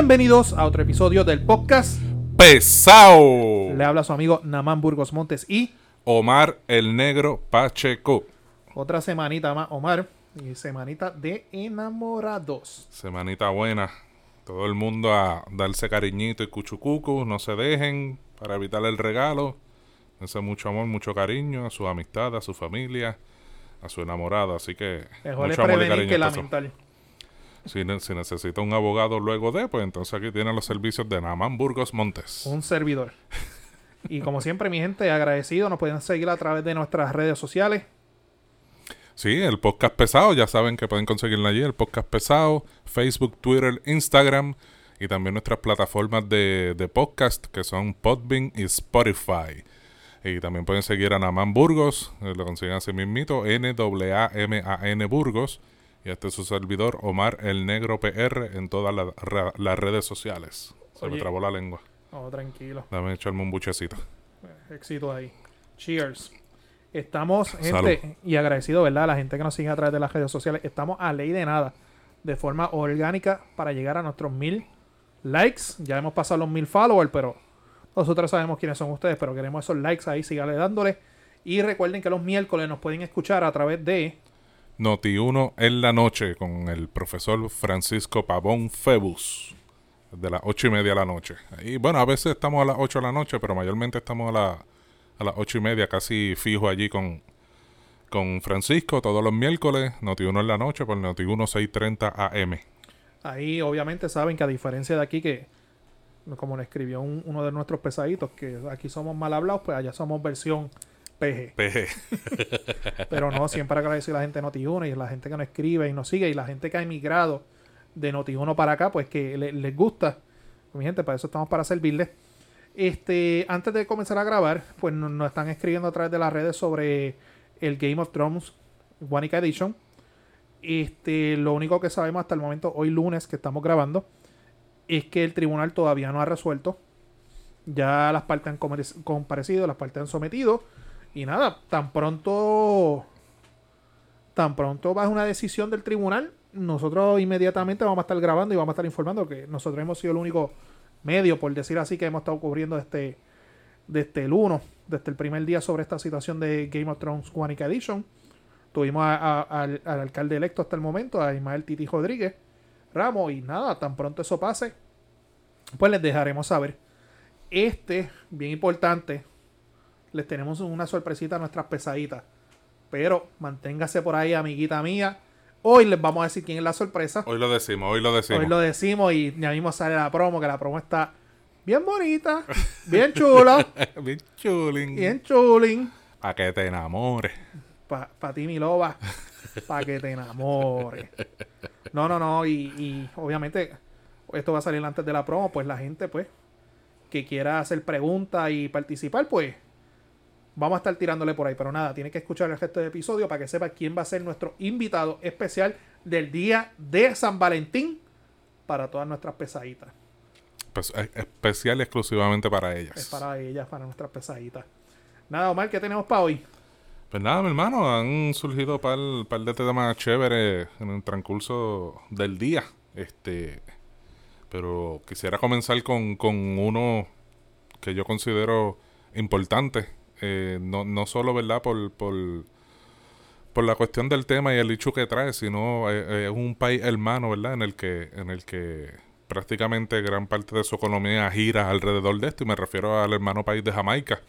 Bienvenidos a otro episodio del podcast. Pesao. Le habla su amigo Namán Burgos Montes y Omar el Negro Pacheco. otra semanita más, Omar. Y semanita de enamorados. Semanita buena. Todo el mundo a darse cariñito y cuchucucu. No se dejen para evitar el regalo. Dense mucho amor, mucho cariño a su amistad, a su familia, a su enamorada. Así que Mejor es mucho amor y prevenir cariño. que lamentar. Si, ne- si necesita un abogado luego de, pues entonces aquí tiene los servicios de Namán Burgos Montes. Un servidor. Y como siempre, mi gente, agradecido. Nos pueden seguir a través de nuestras redes sociales. Sí, el podcast pesado, ya saben que pueden conseguirlo allí, el podcast pesado, Facebook, Twitter, Instagram y también nuestras plataformas de, de podcast que son Podbean y Spotify. Y también pueden seguir a Naman Burgos, eh, lo consiguen así mismito, N-A-M-A-N Burgos. Y este es su servidor, Omar el Negro PR, en todas la- ra- las redes sociales. Se me trabó la lengua. Oh, tranquilo. Dame echarme un buchecito. Éxito ahí. Cheers. Estamos, gente, Salud. y agradecido, ¿verdad? A la gente que nos sigue a través de las redes sociales. Estamos a ley de nada, de forma orgánica, para llegar a nuestros mil likes. Ya hemos pasado los mil followers, pero nosotros sabemos quiénes son ustedes, pero queremos esos likes ahí, síganle dándole. Y recuerden que los miércoles nos pueden escuchar a través de Noti1 en la noche con el profesor Francisco Pavón Febus. De las ocho y media de la noche. Y bueno, a veces estamos a las 8 de la noche, pero mayormente estamos a, la- a las ocho y media, casi fijo allí con, con Francisco todos los miércoles. Noti1 en la noche por Noti1 630 AM. Ahí obviamente saben que a diferencia de aquí que, como le escribió un- uno de nuestros pesaditos, que aquí somos mal hablados, pues allá somos versión PG. PG. Pero no, siempre agradecido a la gente de Noti1 y la gente que nos escribe y nos sigue y la gente que ha emigrado de Noti1 para acá, pues que le- les gusta. Mi gente, para eso estamos para servirles. Este, antes de comenzar a grabar, pues nos, nos están escribiendo a través de las redes sobre el Game of Thrones Wanica Edition. Este, lo único que sabemos hasta el momento, hoy lunes que estamos grabando, es que el tribunal todavía no ha resuelto. Ya las partes han comparecido, las partes han sometido. Y nada, tan pronto. Tan pronto va una decisión del tribunal. Nosotros inmediatamente vamos a estar grabando y vamos a estar informando que nosotros hemos sido el único medio, por decir así, que hemos estado cubriendo desde, desde el 1, desde el primer día sobre esta situación de Game of Thrones Quanica Edition. Tuvimos al, al alcalde electo hasta el momento, a Ismael Titi Rodríguez Ramos, y nada, tan pronto eso pase, pues les dejaremos saber. Este, bien importante, les tenemos una sorpresita a nuestras pesaditas. Pero manténgase por ahí, amiguita mía. Hoy les vamos a decir quién es la sorpresa. Hoy lo decimos, hoy lo decimos. Hoy lo decimos y ya mismo sale la promo, que la promo está bien bonita, bien chula, Bien chulín. bien chulín. Para que te enamores. Para ti, mi loba, para que te enamores. No, no, no, y, y obviamente esto va a salir antes de la promo, pues la gente, pues, que quiera hacer preguntas y participar, pues, vamos a estar tirándole por ahí. Pero nada, tiene que escuchar el resto del episodio para que sepa quién va a ser nuestro invitado especial del día de San Valentín para todas nuestras pesaditas. Pues, es- especial y exclusivamente para ellas. Es para ellas, para nuestras pesaditas. Nada, Omar, ¿qué tenemos para hoy? Pues nada, mi hermano, han surgido un par, par de temas chéveres en el transcurso del día. Este, pero quisiera comenzar con, con uno que yo considero importante. Eh, no, no solo, ¿verdad? Por, por, por la cuestión del tema y el hecho que trae, sino eh, eh, es un país hermano, ¿verdad? En el que, en el que prácticamente gran parte de su economía gira alrededor de esto, y me refiero al hermano país de Jamaica.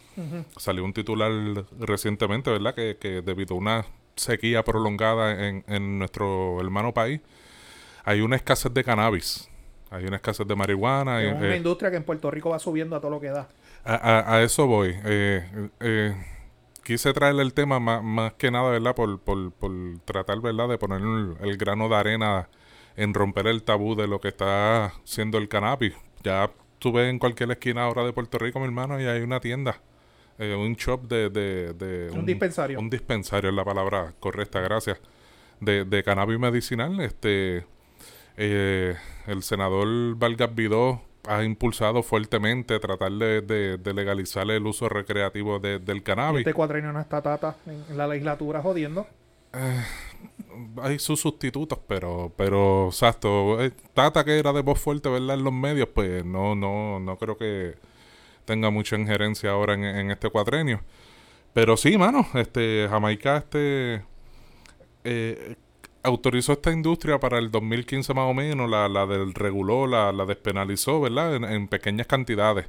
Salió un titular recientemente, ¿verdad? Que, que debido a una sequía prolongada en, en nuestro hermano país, hay una escasez de cannabis, hay una escasez de marihuana. y, Es una eh, industria que en Puerto Rico va subiendo a todo lo que da. A, a- a eso voy. Eh, eh, quise traerle el tema más, más que nada, ¿verdad? Por, por, por tratar, ¿verdad? De poner el, el grano de arena en romper el tabú de lo que está siendo el cannabis. Ya ves en cualquier esquina ahora de Puerto Rico, mi hermano, y hay una tienda. eh, un shop de... de, de- Un dispensario. Un dispensario es la palabra correcta, gracias. De, de cannabis medicinal. Este, eh, el senador Vargas Vidó ha impulsado fuertemente tratar de, de- de legalizar el uso recreativo de- del cannabis. Este cuatrienio no está tata en, en la legislatura jodiendo. hay sus sustitutos, pero, pero, exacto, eh, Tata que era de voz fuerte, ¿verdad? En los medios, pues no, no, no creo que tenga mucha injerencia ahora en, este cuatrenio. Pero sí, mano, este, Jamaica, este, eh, autorizó esta industria para el 2015 más o menos, la, la del reguló, la, la despenalizó, ¿verdad? en pequeñas cantidades.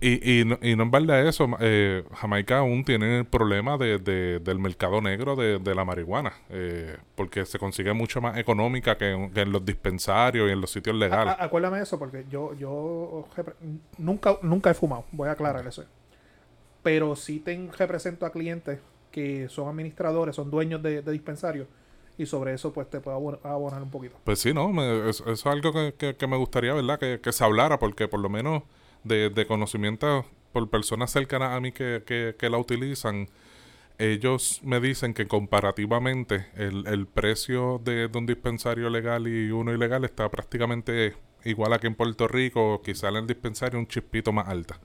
Y, y, no, y no en eso, eh, Jamaica aún tiene el problema de, del mercado negro de, la marihuana, eh, porque se consigue mucho más económica que en, los dispensarios y en los sitios legales. acuérdame de eso, porque yo, yo nunca, nunca he fumado, voy a aclarar eso. Pero sí tengo, represento a clientes que son administradores, son dueños de, dispensarios, y sobre eso pues te puedo abonar un poquito. Pues sí, no, eso, es algo que, que, me gustaría, ¿verdad? Que, que se hablara, porque por lo menos de, conocimiento por personas cercanas a mí que, que, la utilizan, ellos me dicen que comparativamente el, el precio de, un dispensario legal y uno ilegal está prácticamente igual aquí en Puerto Rico, quizá en el dispensario un chispito más alta.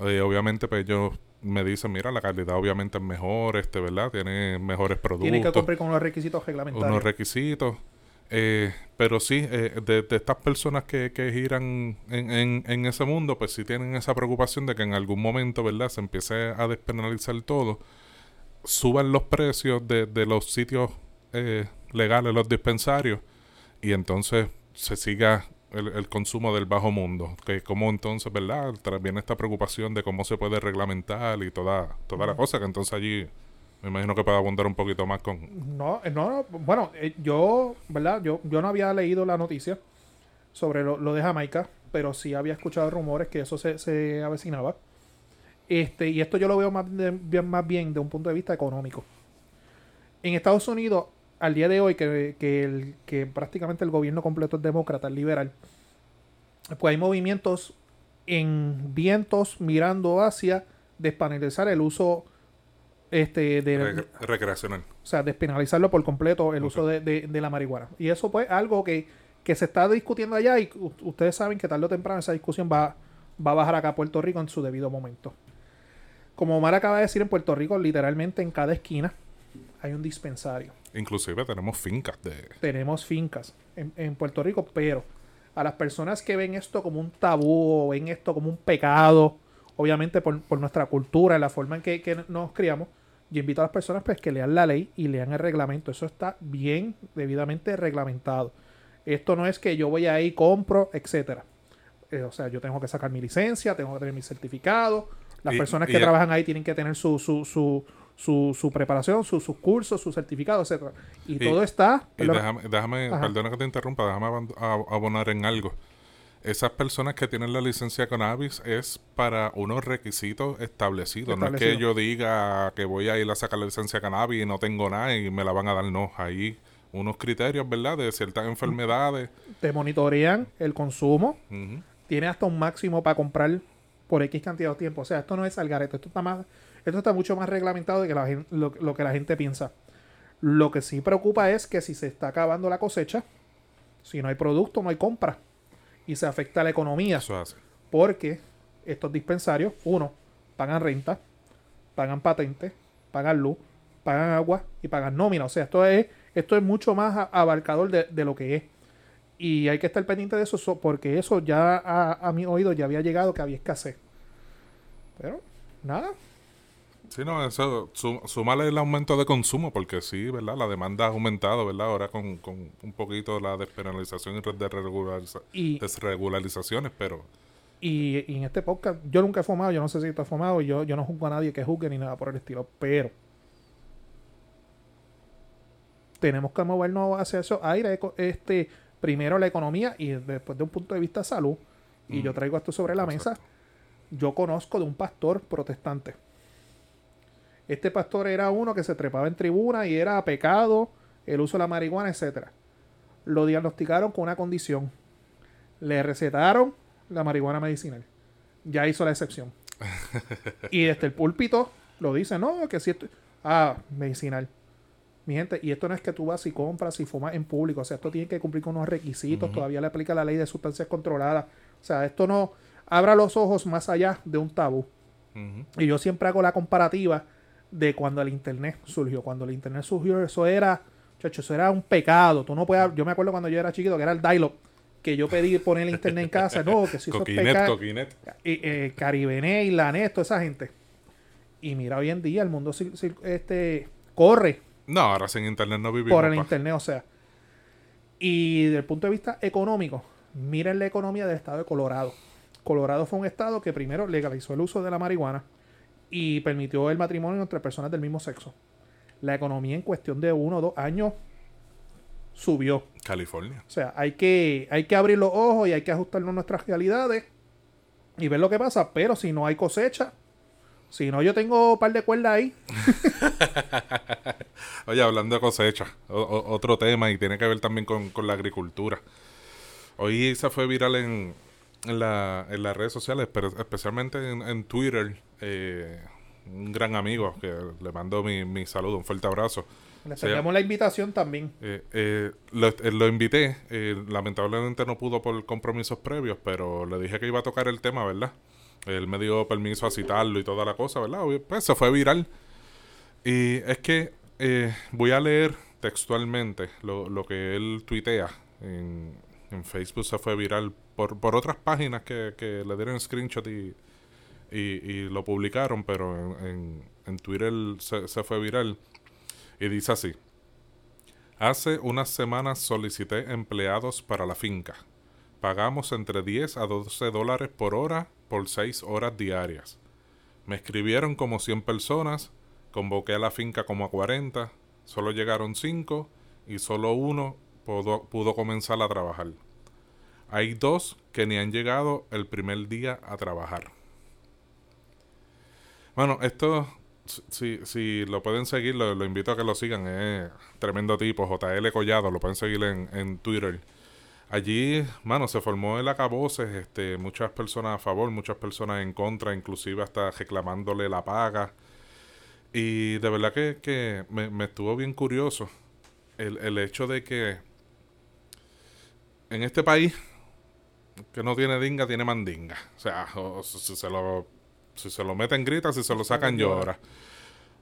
Eh, obviamente, pues ellos me dicen, mira, la calidad obviamente es mejor, este, ¿verdad? Tiene mejores productos. Tiene que cumplir con los requisitos reglamentarios. Unos requisitos. Eh, pero sí, eh, de, estas personas que, que giran en, en, ese mundo, pues sí tienen esa preocupación de que en algún momento, ¿verdad?, se empiece a despenalizar todo, suban los precios de, de los sitios eh, legales, los dispensarios, y entonces se siga el, el, consumo del bajo mundo. Que como entonces, ¿verdad? Viene esta preocupación de cómo se puede reglamentar y toda, toda la cosa, que entonces allí me imagino que puede abundar un poquito más con... No, eh, no, bueno, eh, yo, ¿verdad? Yo, yo no había leído la noticia sobre lo, de Jamaica, pero sí había escuchado rumores que eso se, se avecinaba. Este, y esto yo lo veo más, bien, más bien de un punto de vista económico. En Estados Unidos, al día de hoy, que, que, el, que prácticamente el gobierno completo es demócrata, liberal, pues hay movimientos en vientos mirando hacia despanelizar el uso este de recreacional. O sea, despenalizarlo por completo el uso de, la marihuana. Y eso pues algo que, se está discutiendo allá y ustedes saben que tarde o temprano esa discusión va, va a bajar acá a Puerto Rico en su debido momento. Como Omar acaba de decir, en Puerto Rico literalmente en cada esquina hay un dispensario. Inclusive tenemos fincas de... Tenemos fincas en, Puerto Rico, pero a las personas que ven esto como un tabú o ven esto como un pecado, obviamente por, nuestra cultura, la forma en que nos criamos, yo invito a las personas pues, que lean la ley y lean el reglamento. Eso está bien, debidamente reglamentado. Esto no es que yo voy ahí, compro, etcétera. Eh, o sea, yo tengo que sacar mi licencia, tengo que tener mi certificado. Las personas que trabajan ahí tienen que tener su, su, su, su, su preparación, sus cursos, su certificado, etcétera. Y, todo está. Y déjame, déjame perdona que te interrumpa, déjame abonar en algo esas personas que tienen la licencia cannabis es para unos requisitos establecidos. No es que yo diga que voy a ir a sacar la licencia cannabis y no tengo nada y me la van a dar. No, hay unos criterios, ¿verdad? De ciertas enfermedades. Te monitorean el consumo. Tiene hasta un máximo para comprar por X cantidad de tiempo. O sea, esto no es algarete. Esto está más, esto está mucho más reglamentado de que la lo, lo que la gente piensa. Lo que sí preocupa es que si se está acabando la cosecha, si no hay producto, no hay compra y se afecta la economía. Porque estos dispensarios, uno, pagan renta, pagan patente, pagan luz, pagan agua y pagan nómina. O sea, esto es, esto es mucho más abarcador de, lo que es. Y hay que estar pendiente de eso porque eso ya a, mi oído ya había llegado que había escasez. Pero, nada. Sí, no, eso, sumarle el aumento de consumo, porque sí, ¿verdad? La demanda ha aumentado, ¿verdad? Ahora con, con un poquito la despenalización y desregularizaciones, pero... Y, en este podcast, yo nunca he fumado, yo no sé si tú has fumado, y yo, yo no juzgo a nadie que juzgue ni nada por el estilo, pero tenemos que movernos hacia eso aire, este, primero la economía y después de un punto de vista salud. Y yo traigo esto sobre la mesa. Yo conozco de un pastor protestante este pastor era uno que se trepaba en tribuna y era pecado el uso de la marihuana, etc. Lo diagnosticaron con una condición. Le recetaron la marihuana medicinal. Ya hizo la excepción. y desde el púlpito lo dice, no, que si esto... Ah, medicinal. Mi gente, y esto no es que tú vas y compras y fumas en público, o sea, esto tiene que cumplir con unos requisitos, todavía le aplica la ley de sustancias controladas. O sea, esto no abra los ojos más allá de un tabú. Y yo siempre hago la comparativa de cuando el internet surgió. Cuando el internet surgió, eso era Chacho, eso era un pecado. Tú no puedes, yo me acuerdo cuando yo era chiquito que era el dial que yo pedí poner el internet en casa. No, que si Coquinet. Coquinet. Y, eh, Caribenet, Lanet, toda esa gente. Y mira, hoy en día el mundo este, corre No, ahora sin internet no vivimos. por el pa. internet, o sea. Y desde el punto de vista económico, miren la economía del estado de Colorado. Colorado fue un estado que primero legalizó el uso de la marihuana y permitió el matrimonio entre personas del mismo sexo. La economía en cuestión de uno o dos años subió. California. O sea, hay que, hay que abrir los ojos y hay que ajustarnos a nuestras realidades y ver lo que pasa. Pero si no hay cosecha, si no, yo tengo un par de cuerdas ahí. Oye, hablando de cosecha, o- otro tema y tiene que ver también con, con la agricultura. Hoy se fue viral en, en, la- en las redes sociales, pero especialmente en, en Twitter. eh, un gran amigo que le mando mi, mi saludo, un fuerte abrazo. Le Sí. tenemos la invitación también. Eh, eh, lo, eh, lo invité, eh, lamentablemente no pudo por compromisos previos, pero le dije que iba a tocar el tema, ¿verdad? Él me dio permiso a citarlo y toda la cosa, ¿verdad? Pues se fue viral. Y es que eh, voy a leer textualmente lo, lo que él tuitea. En, en Facebook se fue viral por, por otras páginas que, que le dieron screenshot y, y, y lo publicaron, pero en, en, en Twitter se, se fue viral. Y dice así. Hace unas semanas solicité empleados para la finca. Pagamos entre 10 a 12 dólares por hora por 6 horas diarias. Me escribieron como 100 personas, convoqué a la finca como a 40, solo llegaron 5 y solo uno pudo, pudo comenzar a trabajar. Hay dos que ni han llegado el primer día a trabajar. Bueno, esto, si, si lo pueden seguir, lo, invito a que lo sigan. Es tremendo tipo, JL Collado, lo pueden seguir en, en Twitter. Allí, mano, se formó el acaboses, este, muchas personas a favor, muchas personas en contra, inclusive hasta reclamándole la paga. Y de verdad que, que me, me estuvo bien curioso el, el hecho de que en este país que no tiene dinga, tiene mandinga. O sea, o- si, se lo, si se lo meten grita, si se lo sacan llora.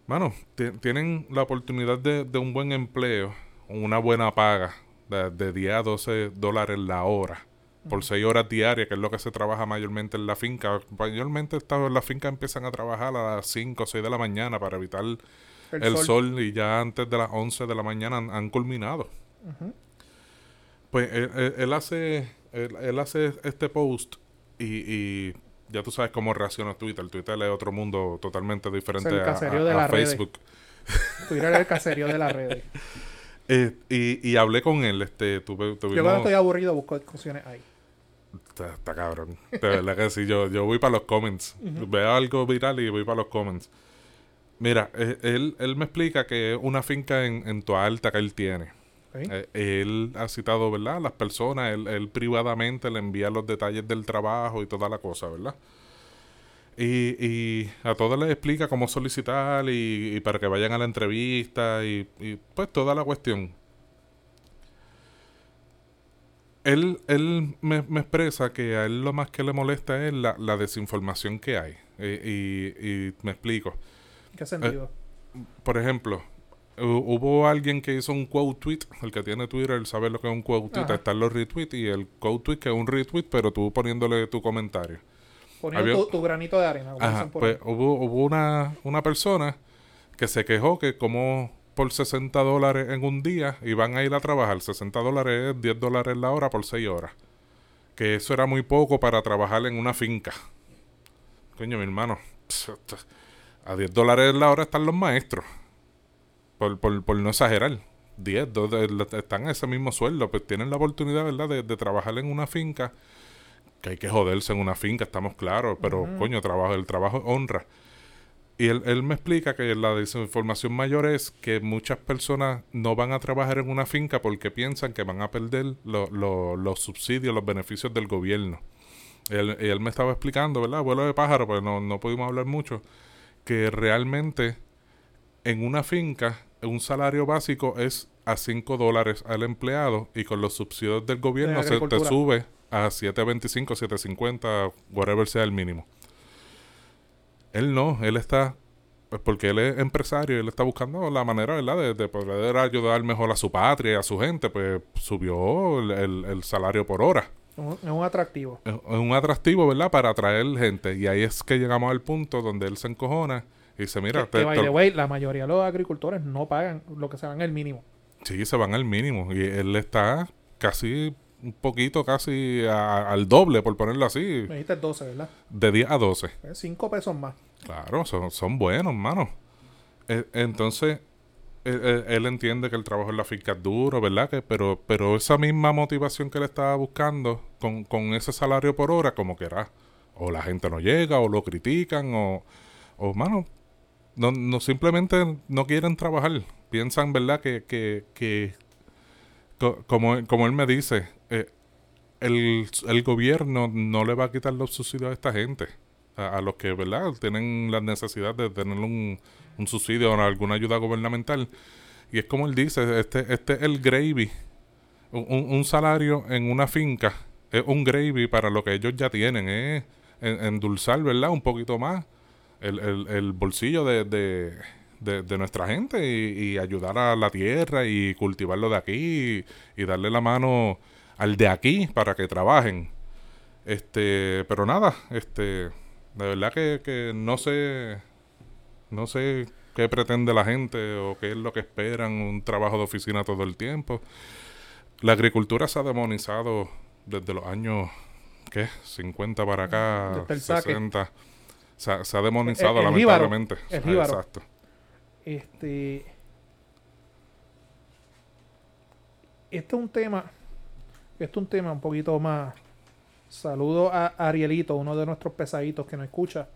Mano, ti- tienen la oportunidad de, de un buen empleo, una buena paga, de, de 10 a 12 dólares la hora, por 6 horas diarias, que es lo que se trabaja mayormente en la finca. Mayormente en la finca empiezan a trabajar a las 5 o 6 de la mañana para evitar el, El, sol. sol. y ya antes de las 11 de la mañana han, han culminado. Pues él, él- él hace él, él hace este post y, y ya tú sabes cómo reacciona Twitter. Twitter es otro mundo totalmente diferente el a, caserío a- de a las redes. Facebook. Twitter es el caserío de las redes. Eh, y, y hablé con él, este, tuve, Yo tuvimos... cuando estoy aburrido busco discusiones ahí. Está, está cabrón. De verdad que sí, yo, yo voy para los comments. Veo algo viral y voy para los comments. Mira, eh, él, él me explica que es una finca en, en Toa Alta que él tiene. Eh, él ha citado, ¿verdad? A las personas, él, él privadamente le envía los detalles del trabajo y toda la cosa, ¿verdad? Y, y a todos les explica cómo solicitar y, y para que vayan a la entrevista y, y, pues toda la cuestión. Él, él me, me expresa que a él lo más que le molesta es la, la desinformación que hay. Eh, y, y me explico ¿Qué sentido? por ejemplo, hubo alguien que hizo un quote tweet, el que tiene Twitter él sabe lo que es un quote tweet, Ajá. están los retweets y el quote tweet que es un retweet, pero tú poniéndole tu comentario. Poniendo había- tu, tu granito de arena. como Ajá, dicen por pues ahí. hubo, hubo una, una persona que se quejó que como por 60 dólares en un día iban a ir a trabajar, 60 dólares es 10 dólares la hora por 6 horas. Que eso era muy poco para trabajar en una finca. Coño, mi hermano, a 10 dólares la hora están los maestros. Por, por, por no exagerar. 10, do- de- están a ese mismo sueldo. Pues tienen la oportunidad, ¿verdad?, de, de trabajar en una finca. Que hay que joderse en una finca, estamos claros. Pero, coño, trabajo, el trabajo honra. Y él, él me explica que la desinformación mayor es que muchas personas no van a trabajar en una finca porque piensan que van a perder lo- lo- los subsidios, los beneficios del gobierno. Él, él me estaba explicando, ¿verdad? Vuelo de pájaro, pues no, no pudimos hablar mucho, que realmente en una finca un salario básico es a 5 dólares al empleado y con los subsidios del gobierno se te sube a 7.25, 7.50, whatever sea el mínimo. Él no, él está pues porque él es empresario él está buscando la manera, ¿verdad?, de, poder ayudar mejor a su patria y a su gente, pues subió el, salario por hora. Es un atractivo. Es, un atractivo, ¿verdad?, para atraer gente. Y ahí es que llegamos al punto donde él se encojona y dice, mira... Que, by la mayoría de los agricultores no pagan lo que se van el mínimo. Sí, se van al mínimo. Y él está casi un poquito casi al doble, por ponerlo así. Me dijiste 12, ¿verdad? De 10 a 12. 5 pesos más. Claro, son, son buenos, mano. E, entonces, e, e, él, entiende que el trabajo en la finca es duro, ¿verdad? Que, pero, pero esa misma motivación que él estaba buscando con, con ese salario por hora, como que era, o la gente no llega, o lo critican, o, o mano, no, no simplemente no quieren trabajar. Piensan, ¿verdad? Que, que, que como, como él me dice, eh, el, el, gobierno no le va a quitar los subsidios a esta gente, a, los que, ¿verdad?, tienen la necesidad de tener un, un subsidio o alguna ayuda gubernamental. Y es como él dice, este, este es el gravy, un, un salario en una finca, es un gravy para lo que ellos ya tienen, es endulzar, ¿verdad?, un poquito más el, el, el bolsillo de, de de, nuestra gente y, ayudar a la tierra y cultivarlo de aquí y, darle la mano al de aquí para que trabajen. Este, pero nada, este, de verdad que, no sé, no sé qué pretende la gente o qué es lo que esperan, un trabajo de oficina todo el tiempo. La agricultura se ha demonizado desde los años, ¿qué? 50 para acá, 60. Se ha, se ha demonizado lamentablemente. exacto. Este. Este es un tema. Este es un tema un poquito más. Saludo a Arielito, uno de nuestros pesaditos que nos escucha.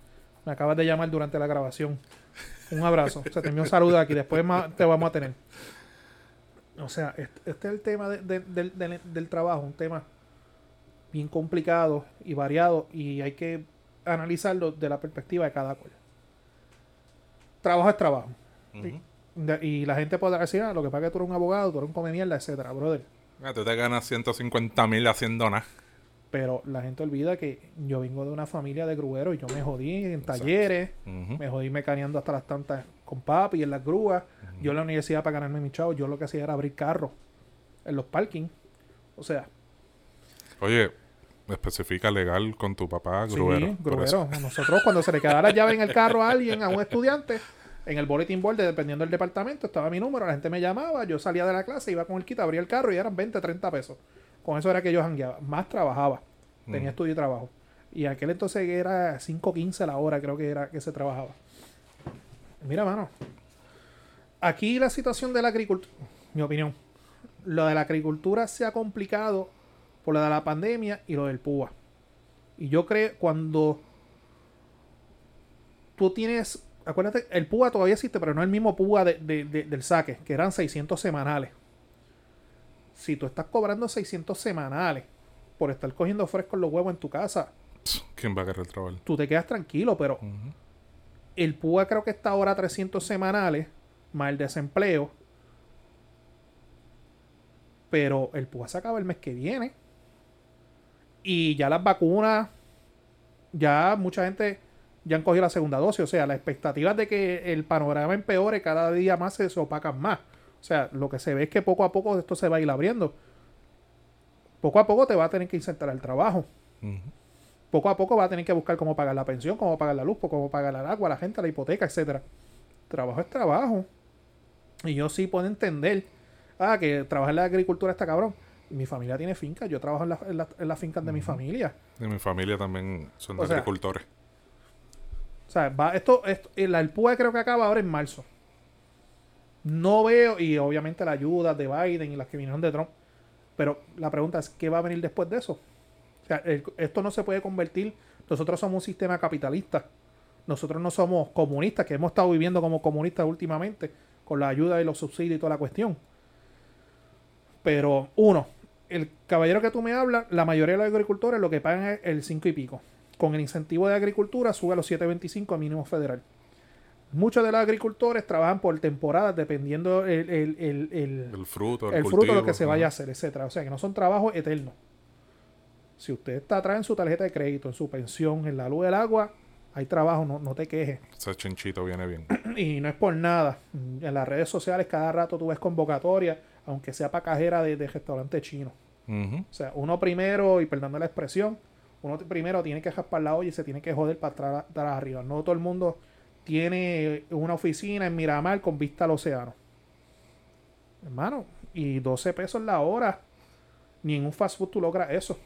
Me acabas de llamar durante la grabación. Un abrazo. Se te envió un saludo aquí. Después te vamos a tener. O sea, este, es el tema del trabajo. Un tema bien complicado y variado. Y hay que analizarlo de la perspectiva de cada cual. Trabajo es trabajo y, la gente podrá decir, ah, lo que pasa es que tú eres un abogado, tú eres un come etcétera, brother. Ah, tú te ganas 150 mil haciendo nada. Pero la gente olvida que yo vengo de una familia de grueros y yo me jodí en talleres, me jodí mecaneando hasta las tantas con papi en las grúas. Yo en la universidad para ganarme mi chavo, yo lo que hacía era abrir carros en los parkings. O sea. Oye, especifica legal con tu papá, gruero. Sí, gruero. Nosotros cuando se le quedara la llave en el carro a alguien, a un estudiante, en el bulletin board, dependiendo del departamento, estaba mi número, la gente me llamaba, yo salía de la clase, iba con el kit, abría el carro y eran 20, 30 pesos. Con eso era que yo jangueaba. Más trabajaba. Tenía mm. estudio y trabajo. Y aquel entonces era 5.15 la hora, creo que era que se trabajaba. Mira, mano. Aquí la situación de la agricultura, mi opinión, lo de la agricultura se ha complicado por lo de la pandemia y lo del PUA. Y yo creo cuando tú tienes acuérdate, el PUA todavía existe, pero no es el mismo PUA del saque, que eran 600 semanales. Si tú estás cobrando 600 semanales por estar cogiendo frescos los huevos en tu casa, ¿quién va a querer trabajar? Tú te quedas tranquilo, pero el PUA creo que está ahora a 300 semanales, más el desempleo. Pero el PUA se acaba el mes que viene. Y ya las vacunas, ya mucha gente ya han cogido la segunda dosis. O sea, la expectativa de que el panorama empeore cada día más se opacan más. O sea, lo que se ve es que poco a poco esto se va a ir abriendo. Poco a poco te va a tener que insertar el trabajo. Poco a poco va a tener que buscar cómo pagar la pensión, cómo pagar la luz, cómo pagar el agua, la gente, la hipoteca, etcétera. Trabajo es trabajo. Y yo sí puedo entender, ah, que trabajar en la agricultura está cabrón. Mi familia tiene fincas, yo trabajo en, las fincas de mi familia. De mi familia también son agricultores. O sea, va, esto, esto, el PUE creo que acaba ahora en marzo. No veo, y obviamente la ayuda de Biden y las que vinieron de Trump. Pero la pregunta es, ¿qué va a venir después de eso? O sea, esto no se puede convertir. Nosotros somos un sistema capitalista. Nosotros no somos comunistas, que hemos estado viviendo como comunistas últimamente, con la ayuda y los subsidios y toda la cuestión. Pero, uno, el caballero que tú me hablas, la mayoría de los agricultores lo que pagan es el 5 y pico con el incentivo de agricultura sube a los 7.25 a mínimo federal. Muchos de los agricultores trabajan por temporadas dependiendo el, el, fruto, el, fruto de lo que se vaya a hacer, etcétera. O sea que no son trabajos eternos. Si usted está atrás en su tarjeta de crédito, en su pensión, en la luz del agua, hay trabajo, no, no te quejes. Ese chinchito viene bien. Y no es por nada. En las redes sociales cada rato tú ves convocatoria, aunque sea para cajera de, de restaurante chino. O sea, uno primero, y perdón la expresión, uno primero tiene que raspar la olla y se tiene que joder para atrás, arriba. No todo el mundo tiene una oficina en Miramar con vista al océano. Hermano, y 12 pesos la hora. Ni en un fast food tú logras eso.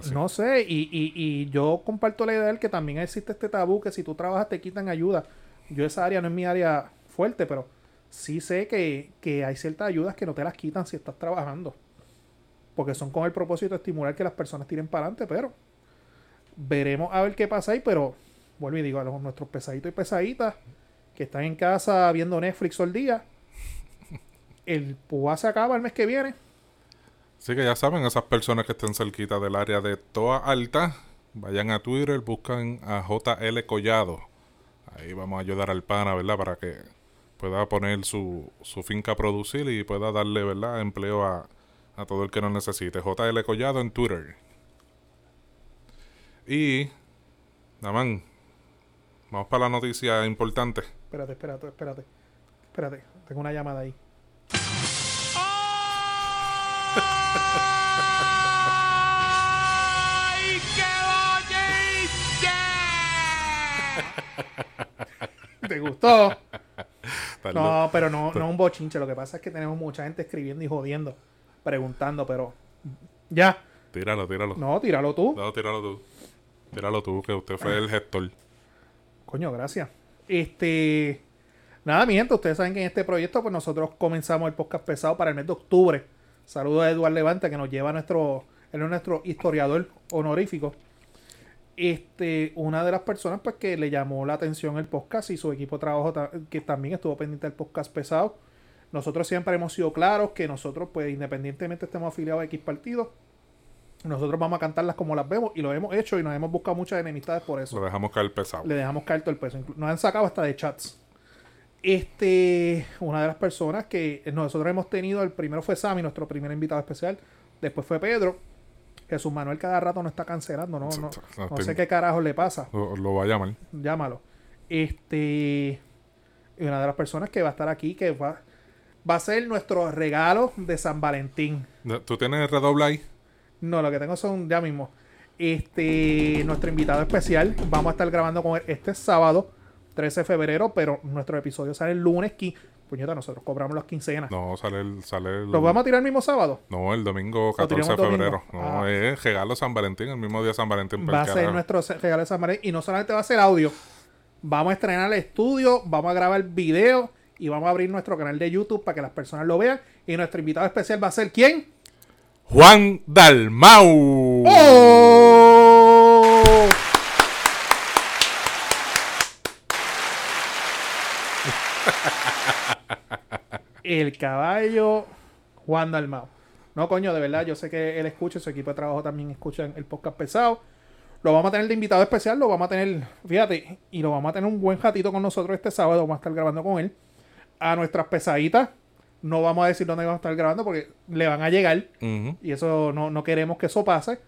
Es. No sé, y, y, y yo comparto la idea de que también existe este tabú que si tú trabajas te quitan ayuda. Yo esa área no es mi área fuerte, pero sí sé que, que hay ciertas ayudas que no te las quitan si estás trabajando. Porque son con el propósito de estimular que las personas tiren para adelante, pero veremos a ver qué pasa ahí, pero vuelvo y digo, a nuestros pesaditos y pesaditas que están en casa viendo Netflix todo el día, el PUA se acaba el mes que viene. Así que ya saben, esas personas que estén cerquita del área de Toa Alta, vayan a Twitter, buscan a JL Collado. Ahí vamos a ayudar al pana, ¿verdad? Para que pueda poner su, su finca a producir y pueda darle, ¿verdad? Empleo a, a todo el que lo necesite. JL Collado en Twitter. Y, Namán, vamos para la noticia importante. Espérate, espérate, espérate. Espérate, tengo una llamada ahí. ¡Ay, qué! ¿Te gustó? No, pero no, no un bochinche. Lo que pasa es que tenemos mucha gente escribiendo y jodiendo, preguntando, pero ya. Tíralo, tíralo. No, tíralo tú. No, tíralo tú. Tíralo tú, que usted fue el gestor. Coño, gracias. Este. Nada, mi gente, ustedes saben que en este proyecto, pues nosotros comenzamos el podcast pesado para el mes de octubre. Saludos a Eduardo Levante, que nos lleva a nuestro. Él es nuestro historiador honorífico. Este, una de las personas pues que le llamó la atención el podcast y su equipo de trabajo ta- que también estuvo pendiente del podcast pesado. Nosotros siempre hemos sido claros que nosotros, pues, independientemente estemos afiliados a X partido, nosotros vamos a cantarlas como las vemos y lo hemos hecho y nos hemos buscado muchas enemistades por eso Lo dejamos caer pesado. le dejamos caer todo el peso. Nos han sacado hasta de chats. Este, una de las personas que nosotros hemos tenido, el primero fue Sammy, nuestro primer invitado especial. Después fue Pedro. Jesús Manuel cada rato no está cancelando, no, no, No, sé qué carajo le pasa. Lo, lo va a llamar. Llámalo. Este, y una de las personas que va a estar aquí, que va, va a ser nuestro regalo de San Valentín. ¿Tú tienes redobla ahí? No, lo que tengo son ya mismo. Este, nuestro invitado especial, vamos a estar grabando con él este sábado, 13 de febrero, pero nuestro episodio sale el lunes. qui- Puñeta, nosotros cobramos las quincenas. No, sale el... Sale el ¿Los vamos a tirar el mismo sábado? No, el domingo ¿Lo 14 de domingo? febrero. No, Ah. es regalo San Valentín, el mismo día San Valentín. Va a ser carajo. nuestro regalo de San Valentín. Y no solamente va a ser audio, vamos a estrenar el estudio, vamos a grabar video y vamos a abrir nuestro canal de YouTube para que las personas lo vean. Y nuestro invitado especial va a ser ¿quién? Juan Dalmau. ¡Oh! El caballo Juan Dalmao. No, coño, de verdad, yo sé que él escucha, su equipo de trabajo también escuchan el podcast pesado. Lo vamos a tener de invitado especial, lo vamos a tener, fíjate, y lo vamos a tener un buen ratito con nosotros este sábado, vamos a estar grabando con él. A nuestras pesaditas, no vamos a decir dónde vamos a estar grabando porque le van a llegar. Y eso no, no queremos que eso pase.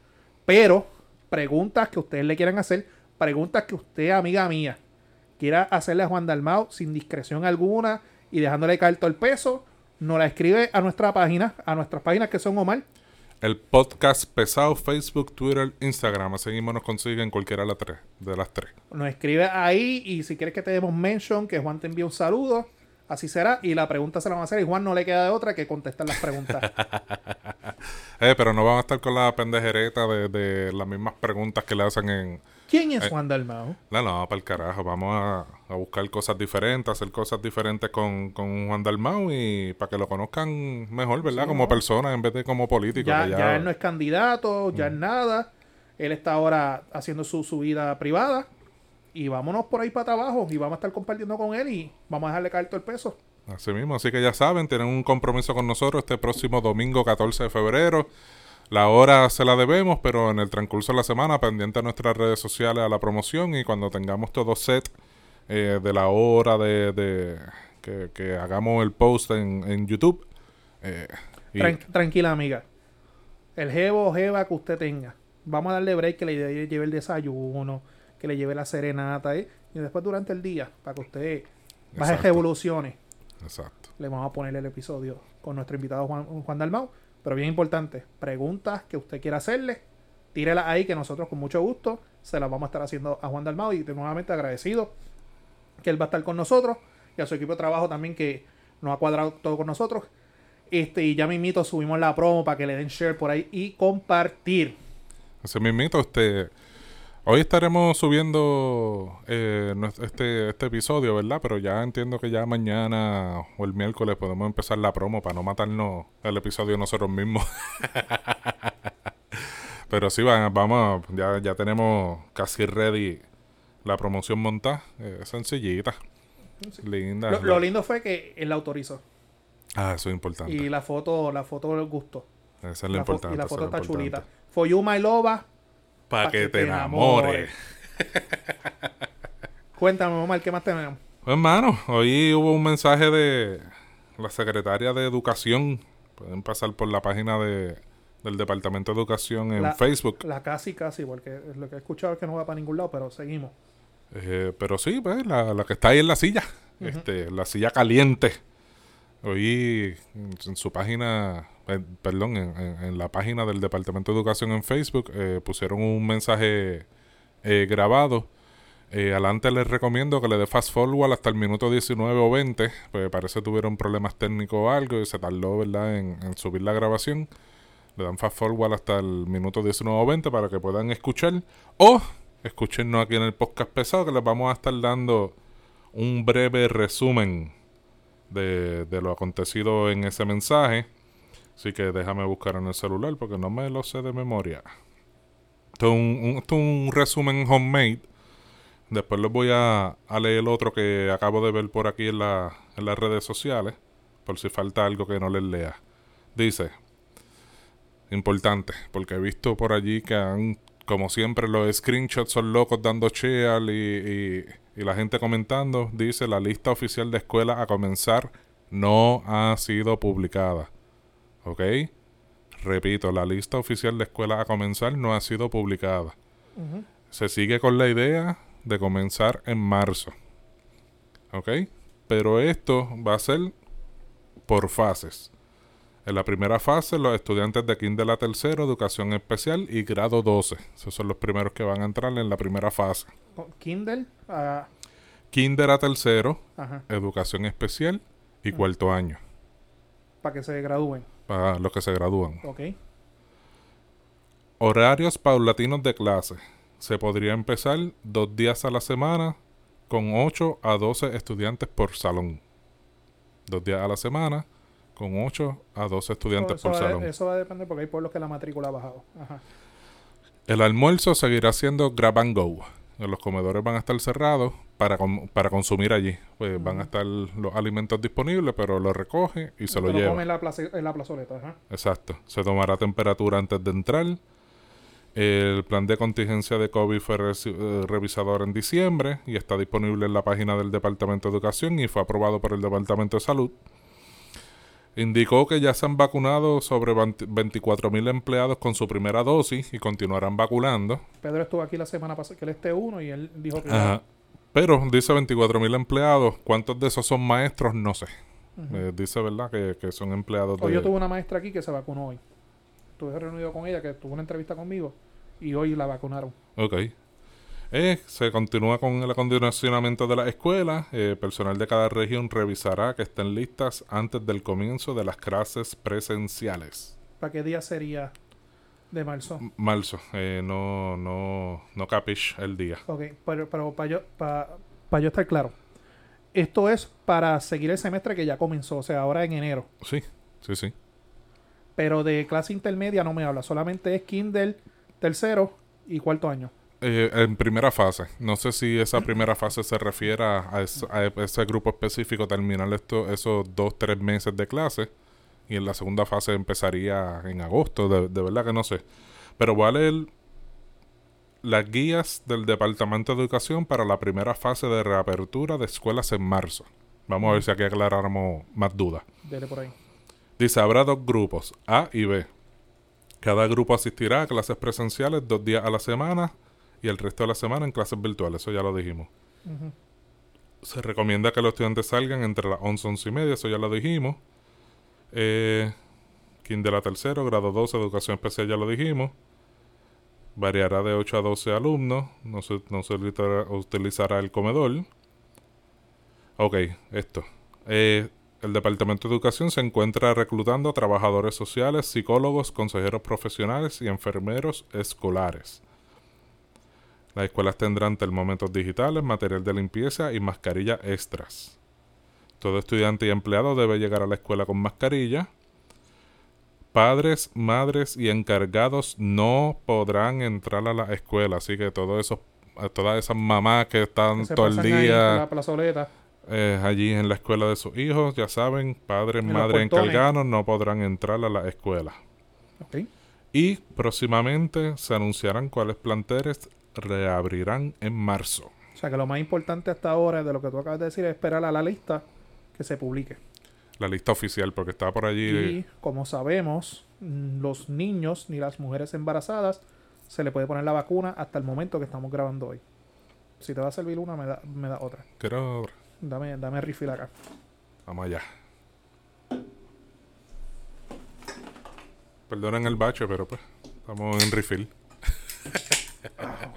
Pero preguntas que ustedes le quieran hacer, preguntas que usted, amiga mía, quiera hacerle a Juan Dalmao sin discreción alguna y dejándole caer todo el peso, nos la escribe a nuestra página, a nuestras páginas que son Omar. El podcast pesado, Facebook, Twitter, Instagram. Así mismo nos consiguen cualquiera de las tres. De las tres. Nos escribe ahí y si quieres que te demos mention, que Juan te envíe un saludo, así será. Y la pregunta se la van a hacer y Juan no le queda de otra que contestar las preguntas. Eh, pero no van a estar con la pendejereta de, de las mismas preguntas que le hacen en... ¿Quién es Eh. Juan Dalmao? No, no, para el carajo. Vamos a, a buscar cosas diferentes, hacer cosas diferentes con, con Juan Dalmau y para que lo conozcan mejor, ¿verdad? como persona en vez de como político. Ya, ya él no es candidato, ya Mm. es nada. Él está ahora haciendo su, su vida privada. Y vámonos por ahí para abajo. Y vamos a estar compartiendo con él y vamos a dejarle caer todo el peso. Así mismo, así que ya saben, tienen un compromiso con nosotros este próximo domingo 14 de febrero. La hora se la debemos, pero en el transcurso de la semana, pendiente a nuestras redes sociales, a la promoción y cuando tengamos todo set eh, de la hora de, de- que, que hagamos el post en, en YouTube. eh, y- Tran- tranquila, amiga. El jevo o jeva que usted tenga. Vamos a darle break que le lleve el desayuno, que le lleve la serenata, ¿eh? y después durante el día, para que usted baje revoluciones, Exacto. le vamos a poner el episodio con nuestro invitado Juan, Juan Dalmau. Pero bien importante, preguntas que usted quiera hacerle, tírelas ahí que nosotros con mucho gusto se las vamos a estar haciendo a Juan Dalmau y de nuevamente agradecido que él va a estar con nosotros y a su equipo de trabajo también que nos ha cuadrado todo con nosotros. Este, y ya mismito subimos la promo para que le den share por ahí y compartir. Ese mismito, este. Hoy estaremos subiendo eh, este, este episodio, ¿verdad? Pero ya entiendo que ya mañana o el miércoles podemos empezar la promo para no matarnos el episodio nosotros mismos. Pero sí, va- vamos, ya, ya tenemos casi ready la promoción montada. eh, sencillita. Linda. Lo, lo lindo fue que él la autorizó. Ah, eso es importante. Y la foto, la foto le gustó. Esa es lo La importante. y la foto está chulita. For you, my loba. Para pa' que te enamores. Cuéntame, Omar, ¿qué más tenemos? Pues, hermano, hoy hubo un mensaje de la secretaria de Educación. Pueden pasar por la página de, del Departamento de Educación en La- Facebook. La casi, casi, porque lo que he escuchado es que no va para ningún lado, pero seguimos. Eh, pero sí, pues, la, la que está ahí en la silla. este, la silla caliente. Hoy en, su página, eh, perdón, en, en- en la página del Departamento de Educación en Facebook eh, pusieron un mensaje eh, grabado. Eh, adelante les recomiendo que le dé fast forward hasta el minuto 19 o 20, pues parece que tuvieron problemas técnicos o algo y se tardó, ¿verdad?, en, en subir la grabación. Le dan fast forward hasta el minuto 19 o 20 para que puedan escuchar. O escúchenos aquí en el podcast pesado que les vamos a estar dando un breve resumen de, de lo acontecido en ese mensaje. Así que déjame buscar en el celular porque no me lo sé de memoria. Esto es un, resumen homemade. Después les voy a, a leer otro que acabo de ver por aquí en, la- en las redes sociales. Por si falta algo que no les lea. Dice, importante, porque he visto por allí que han, como siempre, los screenshots son locos dando share y, y- y la gente comentando. Dice, la lista oficial de escuela a comenzar no ha sido publicada. ¿Ok? Repito, la lista oficial de escuela a comenzar no ha sido publicada. Se sigue con la idea de comenzar en marzo. ¿Ok? Pero esto va a ser por fases. En la primera fase, los estudiantes de kinder a tercero, educación especial y grado 12. Esos son los primeros que van a entrar en la primera fase. Con Kindle, ah, Kinder a tercero, ajá, educación especial y cuarto año. para que se gradúen. Para los que se gradúan. Ok. Horarios paulatinos de clase. Se podría empezar dos días a la semana con 8 a 12 estudiantes por salón. Dos días a la semana con 8 a 12 estudiantes eso, por salón. eso va a depender porque hay pueblos que la matrícula ha bajado. Ajá. El almuerzo seguirá siendo grab and go. Los comedores van a estar cerrados para, para consumir allí. Pues van a estar los alimentos disponibles, pero lo recoge y se lo lleva. come en la, plaza- en la plazoleta. Ajá. Exacto. Se tomará temperatura antes de entrar. El plan de contingencia de COVID fue eh, revisado ahora en diciembre y está disponible en la página del Departamento de Educación y fue aprobado por el Departamento de Salud. Indicó que ya se han vacunado sobre 24.000 empleados con su primera dosis y continuarán vacunando. Pedro estuvo aquí la semana pasada, que él esté uno y él dijo que Ajá. Pero dice 24.000 empleados. ¿Cuántos de esos son maestros? No sé. Eh, dice, ¿verdad? Que, que son empleados Hoy de... yo tuve una maestra aquí que se vacunó hoy. Estuve reunido con ella, que tuvo una entrevista conmigo y hoy la vacunaron. Ok. Eh, se continúa con el acondicionamiento de la escuela. Eh, personal de cada región revisará que estén listas antes del comienzo de las clases presenciales. ¿Para qué día sería de marzo? M- Marzo. Eh, no, no, no capish el día. Ok, pero, pero para yo, para, para yo estar claro, esto es para seguir el semestre que ya comenzó, o sea, ahora en enero. Sí, sí, sí. Pero de clase intermedia no me habla, solamente es Kindle tercero y cuarto año. Eh, en primera fase. No sé si esa primera fase se refiere a, es- a ese grupo específico terminar esto, esos dos, tres meses de clase. Y en la segunda fase empezaría en agosto. De, de verdad que no sé. Pero voy a leer las guías del Departamento de Educación para la primera fase de reapertura de escuelas en marzo. Vamos a ver si aquí aclaramos más dudas. Dele por ahí. Dice, habrá dos grupos, A y B. Cada grupo asistirá a clases presenciales dos días a la semana y el resto de la semana en clases virtuales. Eso ya lo dijimos. Se recomienda que los estudiantes salgan entre las 11 y 11 y media, eso ya lo dijimos. Eh, de la tercero, grado 12, educación especial, ya lo dijimos. Variará de 8 a 12 alumnos, no se, no se utilizará, utilizará el comedor. Ok, esto. Eh, el Departamento de Educación se encuentra reclutando a trabajadores sociales, psicólogos, consejeros profesionales y enfermeros escolares. Las escuelas tendrán termómetros digitales, material de limpieza y mascarillas extras. Todo estudiante y empleado debe llegar a la escuela con mascarilla. Padres, madres y encargados no podrán entrar a la escuela, así que todo eso, a todas esas mamás que están Que todo el en día la plazoleta. eh, allí en la escuela de sus hijos, ya saben, padres, En madres encargados no podrán entrar a la escuela. Y próximamente se anunciarán cuáles planteles reabrirán en marzo. O sea que lo más importante hasta ahora de lo que tú acabas de decir es esperar a la lista que se publique. La lista oficial, porque está por allí. Y como sabemos, mm, los niños ni las mujeres embarazadas se le puede poner la vacuna hasta el momento que estamos grabando hoy. Si te va a servir una, me da, me da otra. Quiero. Dame, dame refill acá. Vamos allá. Perdonen el bache, pero pues estamos en refill. Ah.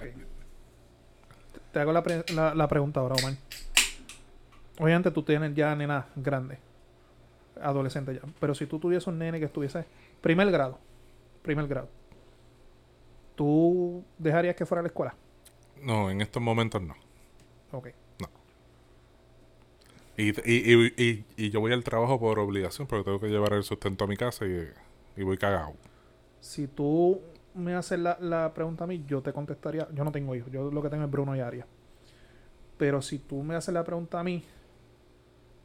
Te hago la, pre- la- la pregunta ahora, Omar. Obviamente tú tienes ya nena grande, adolescente ya. Pero si tú tuvieses un nene que estuviese primer grado, primer grado, ¿tú dejarías que fuera a la escuela? No, en estos momentos no. Ok. Y, y, y, y, y yo voy al trabajo por obligación, porque tengo que llevar el sustento a mi casa y, y voy cagado. Si tú me haces la, la pregunta a mí, yo te contestaría. Yo no tengo hijos, yo lo que tengo es Bruno y Aria. Pero si tú me haces la pregunta a mí,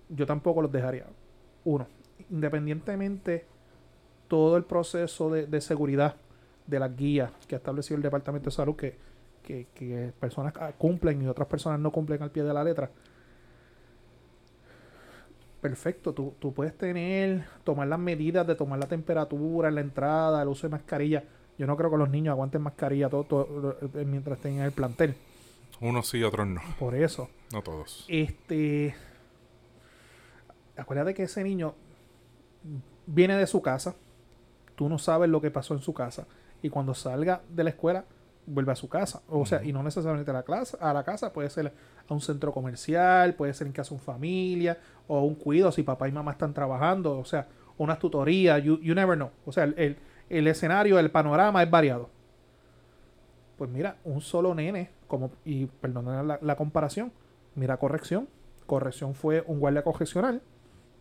yo tampoco los dejaría. Uno, independientemente todo el proceso de, de seguridad de las guías que ha establecido el Departamento de Salud, que, que, que personas ah, cumplen y otras personas no cumplen al pie de la letra. Perfecto, tú, tú puedes tener, tomar las medidas de tomar la temperatura en la entrada, el uso de mascarilla. Yo no creo que los niños aguanten mascarilla todo, todo, eh, mientras estén en el plantel. Unos sí, otros no. Por eso. No todos. Este. Acuérdate que ese niño viene de su casa. Tú no sabes lo que pasó en su casa. Y cuando salga de la escuela, vuelve a su casa. O sea, y no necesariamente a la, clase, a la casa, puede ser a un centro comercial, puede ser en casa de una familia, o un cuido si papá y mamá están trabajando. O sea, unas tutorías, you, you never know. O sea, el, el, el escenario, el panorama es variado. Pues mira, un solo nene, como, y perdona la, la comparación, mira corrección. Corrección fue un guardia correccional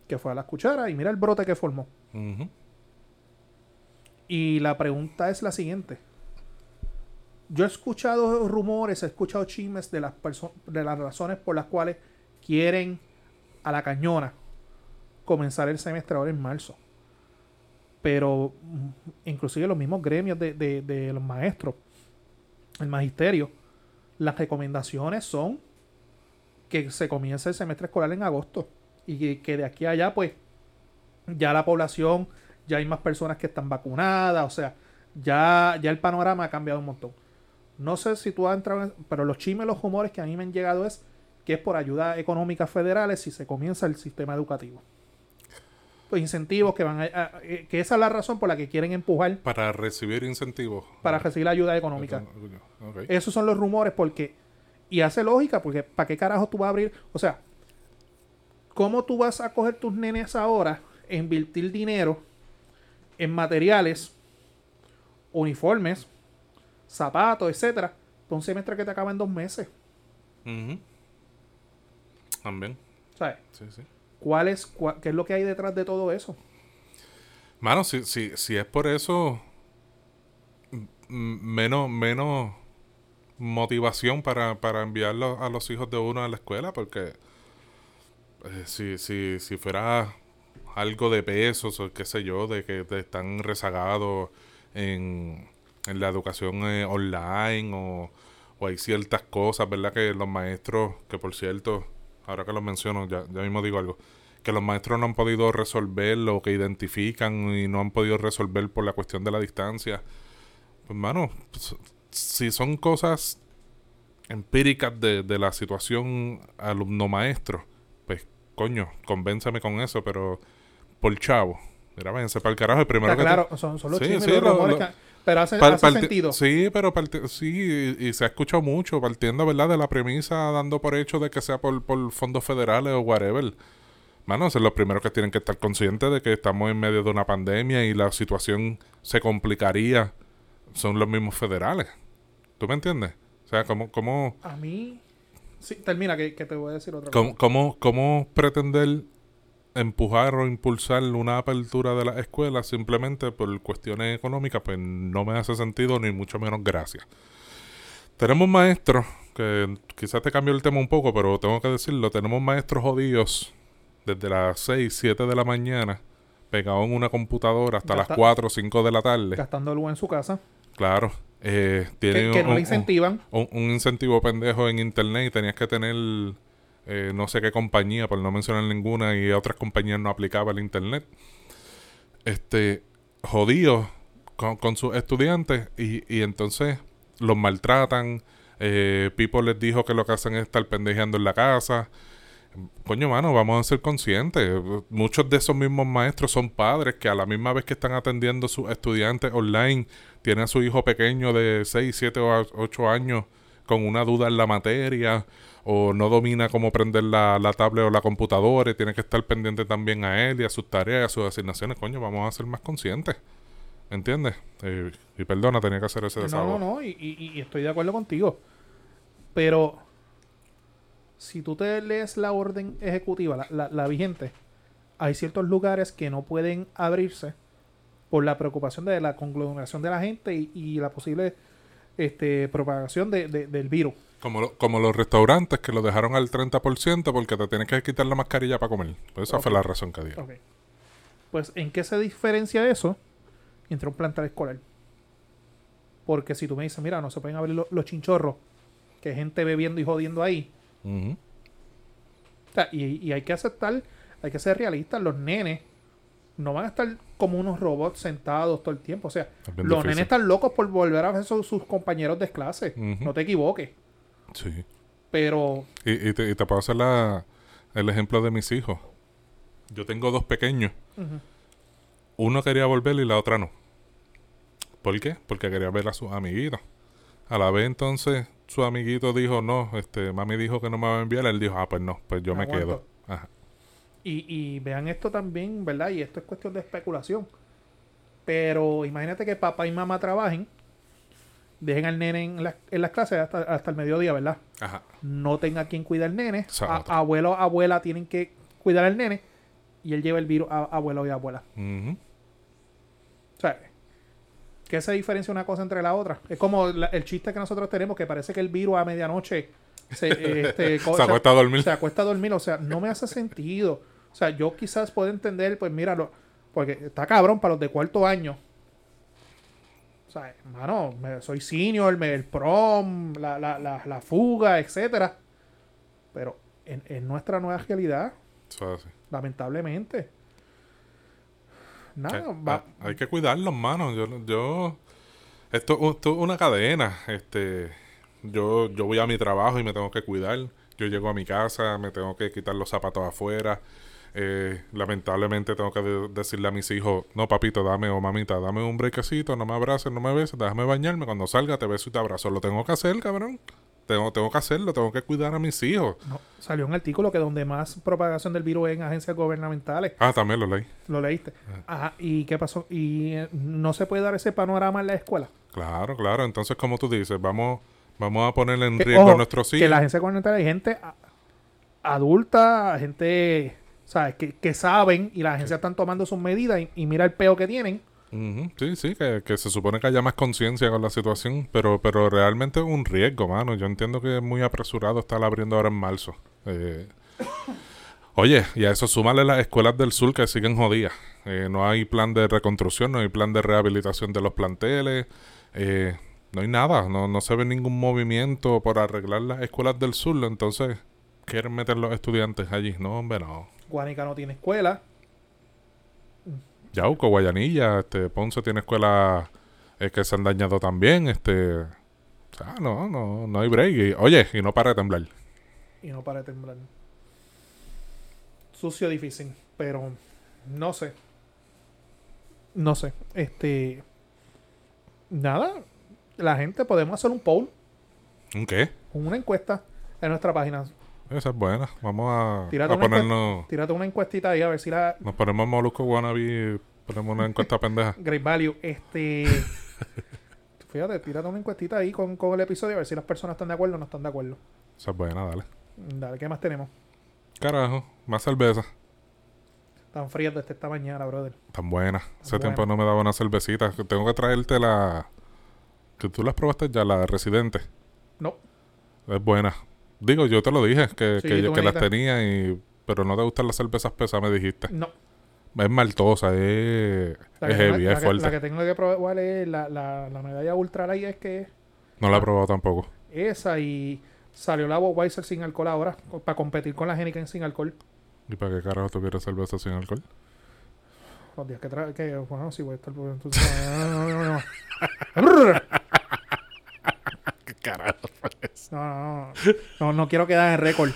que fue a las cucharas y mira el brote que formó. Y la pregunta es la siguiente. Yo he escuchado rumores, he escuchado chismes de las, de las razones por las cuales quieren a la cañona comenzar el semestre ahora en marzo. Pero inclusive los mismos gremios de, de- los maestros, el magisterio, las recomendaciones son que se comience el semestre escolar en agosto y que, de aquí a allá pues ya la población, ya hay más personas que están vacunadas, o sea, ya, ya el panorama ha cambiado un montón. No sé si tú has entrado, en- pero los chismes, los rumores que a mí me han llegado es que es por ayudas económicas federales si se comienza el sistema educativo. Incentivos que van a, a- eh, que esa es la razón por la que quieren empujar Para recibir incentivos. para recibir ayuda económica. Esos son los rumores porque... Y hace lógica porque ¿para qué carajo tú vas a abrir? O sea, ¿cómo tú vas a coger tus nenes ahora e invertir dinero en materiales, uniformes, zapatos, etcétera, para un semestre que te acaba en dos meses? También. ¿Sabes? Sí, sí. ¿Cuál es, cua- ¿Qué es lo que hay detrás de todo eso? Mano, si, si, si es por eso, menos, menos motivación para, para enviarlo a los hijos de uno a la escuela, porque eh, si, si, si fuera algo de pesos o qué sé yo, de que te están rezagados en, en la educación eh, online o, o hay ciertas cosas, ¿verdad? Que los maestros, que por cierto, ahora que los menciono, ya, ya mismo digo algo, que los maestros no han podido resolver lo que identifican y no han podido resolver por la cuestión de la distancia. Pues, mano, pues, si son cosas empíricas de, de la situación alumno-maestro, pues, coño, convénceme con eso, pero por chavo. Mira, váyanse para el carajo. El primero Está que te- claro, son, son los Sí, chismes sí, lo- lo- que- Pero hace, Par- hace parti- sentido. Sí, pero sí, y, y se ha escuchado mucho, partiendo, ¿verdad? De la premisa, dando por hecho de que sea por, por fondos federales o whatever. Mano, son los primeros que tienen que estar conscientes de que estamos en medio de una pandemia y la situación se complicaría. Son los mismos federales. ¿Tú me entiendes? O sea, ¿cómo, cómo, A mí... Sí, termina, que, que te voy a decir otra cómo, cosa. cómo, cómo pretender empujar o impulsar una apertura de las escuelas simplemente por cuestiones económicas, pues no me hace sentido ni mucho menos gracias. Tenemos maestros, que quizás te cambio el tema un poco, pero tengo que decirlo, tenemos maestros jodidos desde las 6, 7 de la mañana, pegados en una computadora hasta las Gasta- 4 o 5 de la tarde. Gastando luz en su casa. Claro. Eh, Que, tienen que no un- le incentivan. un, un incentivo pendejo en internet y tenías que tener eh, no sé qué compañía, por no mencionar ninguna, y otras compañías no aplicaba el internet. Este, jodidos con, con sus estudiantes y, y entonces los maltratan. Eh, Pipo les dijo que lo que hacen es estar pendejeando en la casa. Coño, mano, vamos a ser conscientes. Muchos de esos mismos maestros son padres que a la misma vez que están atendiendo a sus estudiantes online, tienen a su hijo pequeño de 6, 7 o 8 años con una duda en la materia o no domina cómo prender la, la tablet o la computadora y tiene que estar pendiente también a él y a sus tareas, a sus asignaciones. Coño, vamos a ser más conscientes. ¿Entiendes? Eh, y perdona, tenía que hacer ese No, desahogo. no, no, y, y- y estoy de acuerdo contigo. Pero si tú te lees la orden ejecutiva, la, la- la vigente, hay ciertos lugares que no pueden abrirse por la preocupación de la conglomeración de la gente y, y la posible este, propagación de- de- del virus. Como, lo- como los restaurantes que lo dejaron al 30% porque te tienes que quitar la mascarilla para comer. Pues esa fue la razón que dio. Ok. Pues, ¿en qué se diferencia eso entre un plantel escolar? Porque si tú me dices, mira, no se pueden abrir lo- los chinchorros, que hay gente bebiendo y jodiendo ahí. O sea, y, y hay que aceptar, hay que ser realistas, los nenes no van a estar como unos robots sentados todo el tiempo. O sea, los difícil. nenes están locos por volver a ver sus, sus compañeros de clase. No te equivoques. Sí. Pero, Y, y te, y te puedo hacer la- el ejemplo de mis hijos. Yo tengo dos pequeños. Uno quería volver y la otra no. ¿Por qué? Porque quería ver a sus amiguitos. A la vez entonces su amiguito dijo, no, este, mami dijo que no me va a enviar. Él dijo, ah, pues no, pues yo me Aguanto. quedo. Ajá. Y, y vean esto también, ¿verdad? Y esto es cuestión de especulación. Pero imagínate que papá y mamá trabajen, dejen al nene en, la- en las clases hasta, hasta el mediodía, ¿verdad? Ajá. no tenga quien cuidar al nene. A- abuelo abuela tienen que cuidar al nene. Y él lleva el virus a abuelo y abuela. O sea, ¿qué se diferencia una cosa entre la otra? Es como la- el chiste que nosotros tenemos, que parece que el virus a medianoche se, este, Se acuesta a dormir. Se acuesta a dormir. O sea, no me hace sentido. O sea, yo quizás puedo entender, pues míralo, porque está cabrón para los de cuarto año. O sea, hermano, soy senior, me, el prom, la, la, la, la fuga, etcétera. Pero en, en nuestra nueva realidad, Eso es así. lamentablemente. Nada, Hay- va- ah, hay que cuidarlos, mano. Yo, yo esto, esto es una cadena. Este, yo, yo voy a mi trabajo y me tengo que cuidar. Yo llego a mi casa, me tengo que quitar los zapatos afuera. Eh, lamentablemente tengo que de- decirle a mis hijos, no papito, dame o mamita, dame un brequecito, no me abraces, no me beses, déjame bañarme, cuando salga te beso y te abrazo. Lo tengo que hacer, cabrón. Tengo, tengo que hacerlo, tengo que cuidar a mis hijos. No, salió un artículo que donde más propagación del virus es en agencias gubernamentales. Ah, también lo leí. Lo leíste. Ah. Ajá. ¿Y qué pasó? ¿Y eh, no se puede dar ese panorama en la escuela? Claro, claro. Entonces, como tú dices, vamos, vamos a poner en Que, riesgo ojo, a nuestros que hijos. la agencia gubernamental hay gente adulta, gente ¿sabes? Que, que saben y las agencias están tomando sus medidas y, y mira el peo que tienen. Sí, sí, que, que se supone que haya más conciencia con la situación, pero, pero realmente es un riesgo, mano. Yo entiendo que es muy apresurado estar abriendo ahora en marzo. Eh, oye, y a eso súmale las escuelas del sur que siguen jodidas. Eh, no hay plan de reconstrucción, no hay plan de rehabilitación de los planteles, eh, no hay nada, no, no se ve ningún movimiento por arreglar las escuelas del sur, entonces quieren meter los estudiantes allí. No, hombre, no. Guanica no tiene escuela. Yauco, Guayanilla, este, Ponce tiene escuelas eh, que se han dañado también, este... O sea, no, no, no hay break. Y, oye, y no para de temblar. y no para de temblar. Sucio, difícil, pero no sé. No sé. Este. Nada. La gente podemos hacer un poll, ¿Un qué? una encuesta en nuestra página. Esa es buena. Vamos a, Tírate a una ponernos... Tírate una encuestita ahí a ver si la Nos ponemos Molusco Wannabe ponemos una encuesta pendeja. Great Value. Este. Fíjate, tírate una encuestita ahí con, con el episodio a ver si las personas están de acuerdo o no están de acuerdo. Esa es buena, dale. Dale, ¿qué más tenemos? Carajo, más cerveza. Tan frías desde esta mañana, brother. Tan buena. Hace Buena. tiempo no me daba una cervecita. Que Tengo que traerte la... Que tú las probaste ya, la Residente. No, Es buena. Digo, yo te lo dije, que, Sí, que, las tenía y... Pero no te gustan las cervezas pesadas, me dijiste. no. Es maltosa, es, La es heavy, la es fuerte. la que tengo que probar es la, la, la medalla ultra light es que No la he probado tampoco. esa y salió la Weiser sin alcohol ahora para competir con la Heineken sin alcohol. ¿Y para qué carajo tú quieres cerveza sin alcohol? Los días que trae que bueno, sí voy a estar entonces, no, no, no, no. ¿Qué carajo? No, no, no. No, no quiero quedar en récord.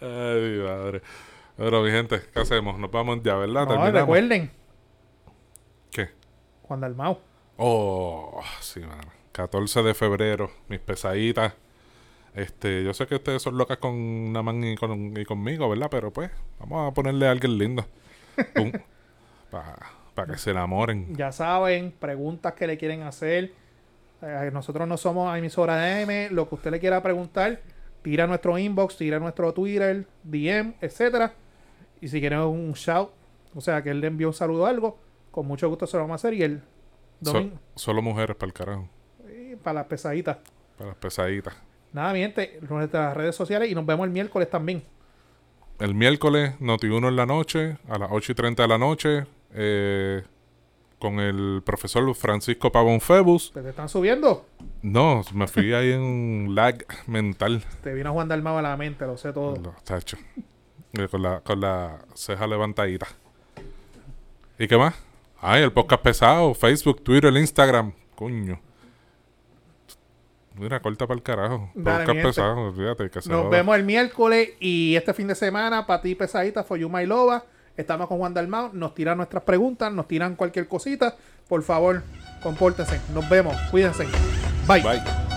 Ay, mi madre. Pero, mi gente, ¿qué hacemos? Nos vamos ya, ¿verdad? No, recuerden, ¿Qué? Juan Dalmau. Oh, sí, mano. 14 de febrero, mis pesaditas. Este, yo sé que ustedes son locas con Naman y, con, y conmigo, ¿verdad? Pero pues, vamos a ponerle a alguien lindo. Para que se enamoren. Ya saben, preguntas que le quieren hacer. Eh, nosotros no somos emisora de M. Lo que usted le quiera preguntar, tira nuestro inbox, tira nuestro Twitter, DM, etcétera. Y si quieren un shout, o sea, que él le envíe un saludo o algo, con mucho gusto se lo vamos a hacer. Y el So- domingo, solo mujeres para el carajo. eh, para las pesaditas. Para las pesaditas. Nada, mi gente, nuestras redes sociales y nos vemos el miércoles también. El miércoles, Noti1 en la noche, a las 8 y 30 de la noche, eh, con el profesor Francisco Pavón Febus. ¿Te están subiendo? No, me fui ahí en un lag mental. Te vino Juan Dalmau a la mente, lo sé todo. Lo- tacho. Eh, Con la, con la ceja levantadita. ¿Y qué más? Ay, el podcast pesado, Facebook, Twitter, Instagram. Coño. Mira, corta para el carajo. Dale, podcast pesado, fíjate que se Nos vemos el miércoles y este fin de semana, para ti pesadita, for you my loba. Estamos con Juan Dalmau, nos tiran nuestras preguntas, nos tiran cualquier cosita. Por favor, compórtense. Nos vemos, cuídense. Bye. Bye.